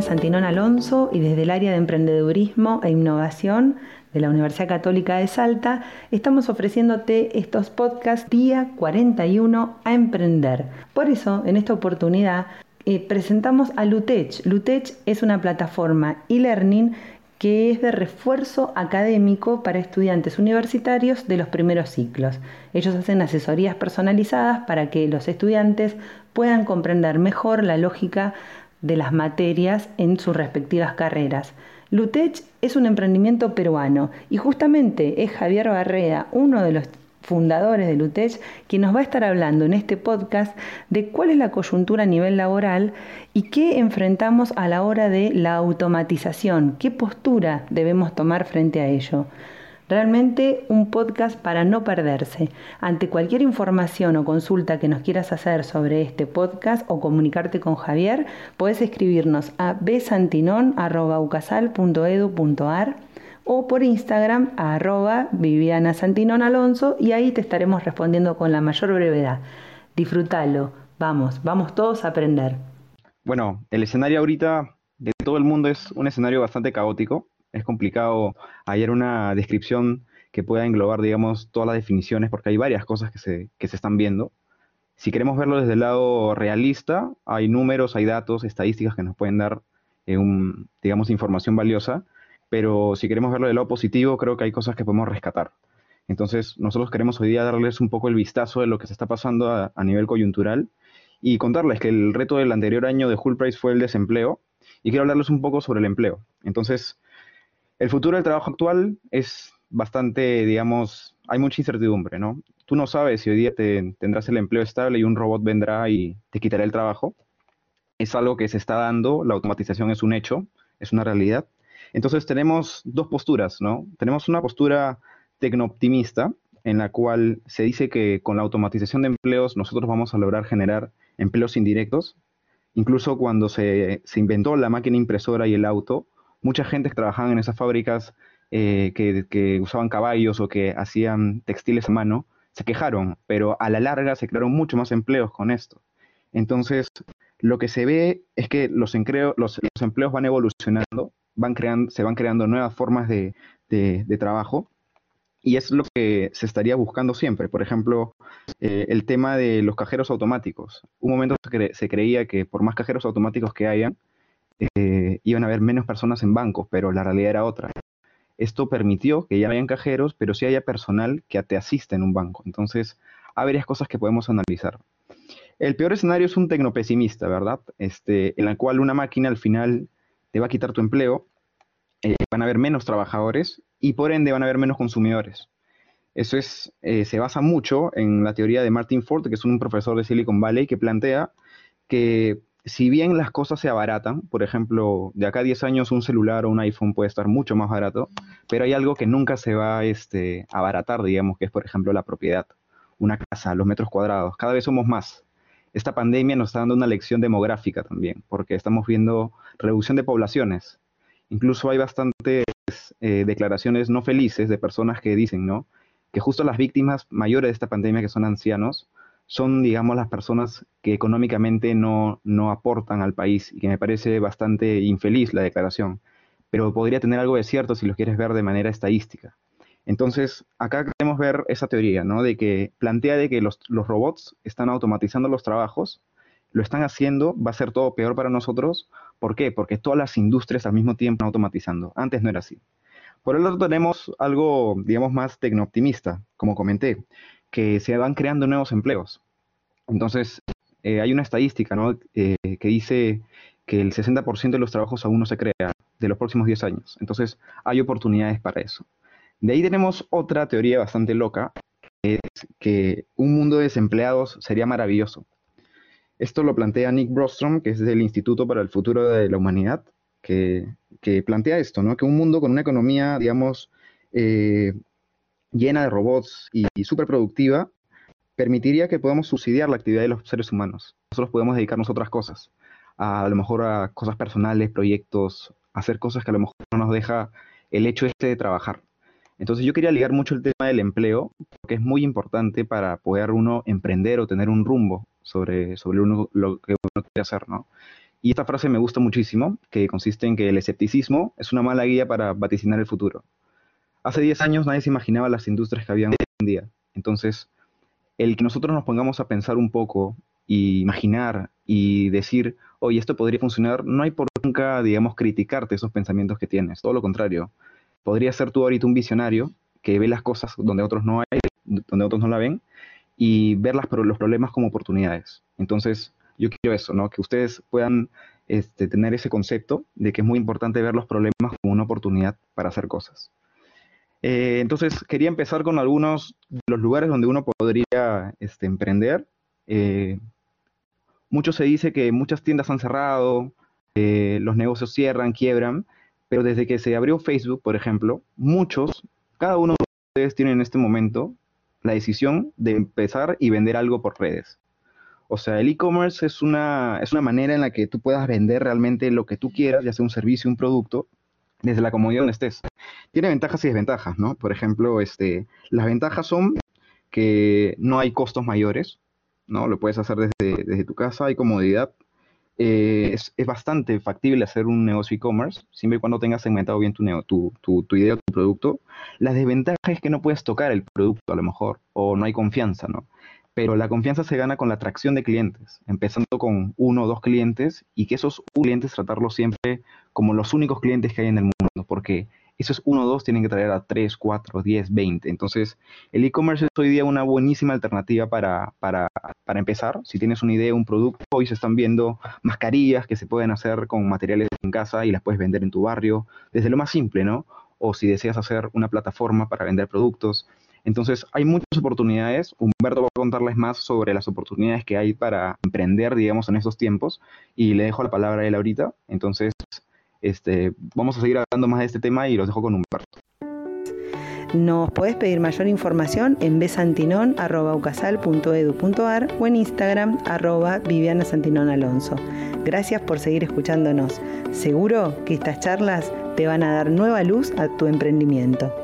Santinón Alonso y desde el área de emprendedurismo e innovación de la Universidad Católica de Salta estamos ofreciéndote estos podcasts día 41 a emprender. Por eso, en esta oportunidad, eh, presentamos a Lutech. Lutech es una plataforma e-learning que es de refuerzo académico para estudiantes universitarios de los primeros ciclos. Ellos hacen asesorías personalizadas para que los estudiantes puedan comprender mejor la lógica de las materias en sus respectivas carreras. Lutech es un emprendimiento peruano y justamente es Javier Barrea, uno de los fundadores de Lutech, quien nos va a estar hablando en este podcast de cuál es la coyuntura a nivel laboral y qué enfrentamos a la hora de la automatización, qué postura debemos tomar frente a ello. Realmente un podcast para no perderse. Ante cualquier información o consulta que nos quieras hacer sobre este podcast o comunicarte con Javier, puedes escribirnos a besantinon.ucasal.edu.ar o por Instagram a arroba Viviana Alonso y ahí te estaremos respondiendo con la mayor brevedad. Disfrútalo, vamos, vamos todos a aprender. Bueno, el escenario ahorita de todo el mundo es un escenario bastante caótico es complicado hallar una descripción que pueda englobar, digamos, todas las definiciones, porque hay varias cosas que se, que se están viendo. Si queremos verlo desde el lado realista, hay números, hay datos, estadísticas que nos pueden dar, eh, digamos, información valiosa, pero si queremos verlo del lado positivo, creo que hay cosas que podemos rescatar. Entonces, nosotros queremos hoy día darles un poco el vistazo de lo que se está pasando a, a nivel coyuntural y contarles que el reto del anterior año de Hull Price fue el desempleo y quiero hablarles un poco sobre el empleo. Entonces, el futuro del trabajo actual es bastante, digamos, hay mucha incertidumbre, ¿no? Tú no sabes si hoy día te, tendrás el empleo estable y un robot vendrá y te quitará el trabajo. Es algo que se está dando, la automatización es un hecho, es una realidad. Entonces tenemos dos posturas, ¿no? Tenemos una postura tecno-optimista, en la cual se dice que con la automatización de empleos nosotros vamos a lograr generar empleos indirectos. Incluso cuando se, se inventó la máquina impresora y el auto, mucha gente que trabajaba en esas fábricas eh, que, usaban caballos o que hacían textiles a mano, se quejaron, pero a la larga se crearon mucho más empleos con esto. Entonces, lo que se ve es que los, empleos van evolucionando, se van creando nuevas formas de, trabajo y es lo que se estaría buscando siempre. Por ejemplo, eh, el tema de los cajeros automáticos. Un momento se, creía que por más cajeros automáticos que hayan, eh, iban a haber menos personas en bancos, pero la realidad era otra. Esto permitió que ya no hayan cajeros, pero sí haya personal que te asista en un banco. Entonces, hay varias cosas que podemos analizar. El peor escenario es un tecnopesimista, ¿verdad? Este, en el cual una máquina al final te va a quitar tu empleo, eh, van a haber menos trabajadores y por ende van a haber menos consumidores. Eso es, eh, se basa mucho en la teoría de Martin Ford, que es un profesor de Silicon Valley, que plantea que si bien las cosas se abaratan, por ejemplo, de acá a 10 años un celular o un iPhone puede estar mucho más barato, pero hay algo que nunca se va este, a abaratar, digamos, que es, por ejemplo, la propiedad, una casa, los metros cuadrados. Cada vez somos más. Esta pandemia nos está dando una lección demográfica también, porque estamos viendo reducción de poblaciones. Incluso hay bastantes eh, declaraciones no felices de personas que dicen, ¿no? Que justo las víctimas mayores de esta pandemia, que son ancianos, son, digamos, las personas que económicamente no, no aportan al país y que me parece bastante infeliz la declaración, pero podría tener algo de cierto si lo quieres ver de manera estadística. Entonces, acá queremos ver esa teoría, ¿no? De que plantea de que los, los, robots están automatizando los trabajos, lo están haciendo, va a ser todo peor para nosotros. ¿Por qué? Porque todas las industrias al mismo tiempo están automatizando. Antes no era así. Por el otro tenemos algo, digamos, más tecno-optimista, como comenté que se van creando nuevos empleos. Entonces, eh, hay una estadística eh, que dice que el 60% de los trabajos aún no se crea de los próximos 10 años. Entonces, hay oportunidades para eso. De ahí tenemos otra teoría bastante loca, que es que un mundo de desempleados sería maravilloso. Esto lo plantea Nick Brostrom, que es del Instituto para el Futuro de la Humanidad, que, plantea esto, ¿no? Que un mundo con una economía, digamos, eh, llena de robots y, súper productiva, permitiría que podamos subsidiar la actividad de los seres humanos. Nosotros podemos dedicarnos a otras cosas, a, lo mejor a cosas personales, proyectos, hacer cosas que a lo mejor no nos deja el hecho este de trabajar. Entonces yo quería ligar mucho el tema del empleo, porque es muy importante para poder uno emprender o tener un rumbo sobre, sobre lo que uno quiere hacer, ¿no? Y esta frase me gusta muchísimo, que consiste en que el escepticismo es una mala guía para vaticinar el futuro. Hace 10 años nadie se imaginaba las industrias que había hoy en día. Entonces, el que nosotros nos pongamos a pensar un poco y imaginar y decir, oye, esto podría funcionar, no hay por nunca, digamos, criticarte esos pensamientos que tienes. Todo lo contrario. Podría ser tú ahorita un visionario que ve las cosas donde otros no hay, donde otros no la ven, y ver las, los problemas como oportunidades. Entonces, yo quiero eso, ¿no? Que ustedes puedan este, tener ese concepto de que es muy importante ver los problemas como una oportunidad para hacer cosas. Eh, entonces, quería empezar con algunos de los lugares donde uno podría este, emprender. Eh, mucho se dice que muchas tiendas han cerrado, eh, los negocios cierran, quiebran, pero desde que se abrió Facebook, por ejemplo, muchos, cada uno de ustedes tiene en este momento la decisión de empezar y vender algo por redes. O sea, el e-commerce es una, es una manera en la que tú puedas vender realmente lo que tú quieras, ya sea un servicio, un producto, desde la comodidad donde estés. Tiene ventajas y desventajas, ¿no? Por ejemplo, este, las ventajas son que no hay costos mayores, ¿no? Lo puedes hacer desde, desde tu casa, hay comodidad. Eh, es, es, bastante factible hacer un negocio e-commerce, siempre y cuando tengas segmentado bien tu, tu, tu, tu idea tu producto. La desventaja es que no puedes tocar el producto a lo mejor, o no hay confianza, ¿no? Pero la confianza se gana con la atracción de clientes, empezando con uno o dos clientes y que esos clientes tratarlos siempre como los únicos clientes que hay en el mundo, porque esos 1 o 2 tienen que traer a 3, 4, 10, 20. Entonces, el e-commerce es hoy día una buenísima alternativa para, para, para, empezar. Si tienes una idea, un producto, hoy se están viendo mascarillas que se pueden hacer con materiales en casa y las puedes vender en tu barrio, desde lo más simple, ¿no? O si deseas hacer una plataforma para vender productos. Entonces, hay muchas oportunidades. Humberto va a contarles más sobre las oportunidades que hay para emprender, digamos, en estos tiempos. Y le dejo la palabra a él ahorita. Entonces, este, vamos a seguir hablando más de este tema y los dejo con Humberto. Nos podés pedir mayor información en besantinon.ucasal.edu.ar o en Instagram arroba Viviana Alonso. Gracias por seguir escuchándonos. Seguro que estas charlas te van a dar nueva luz a tu emprendimiento.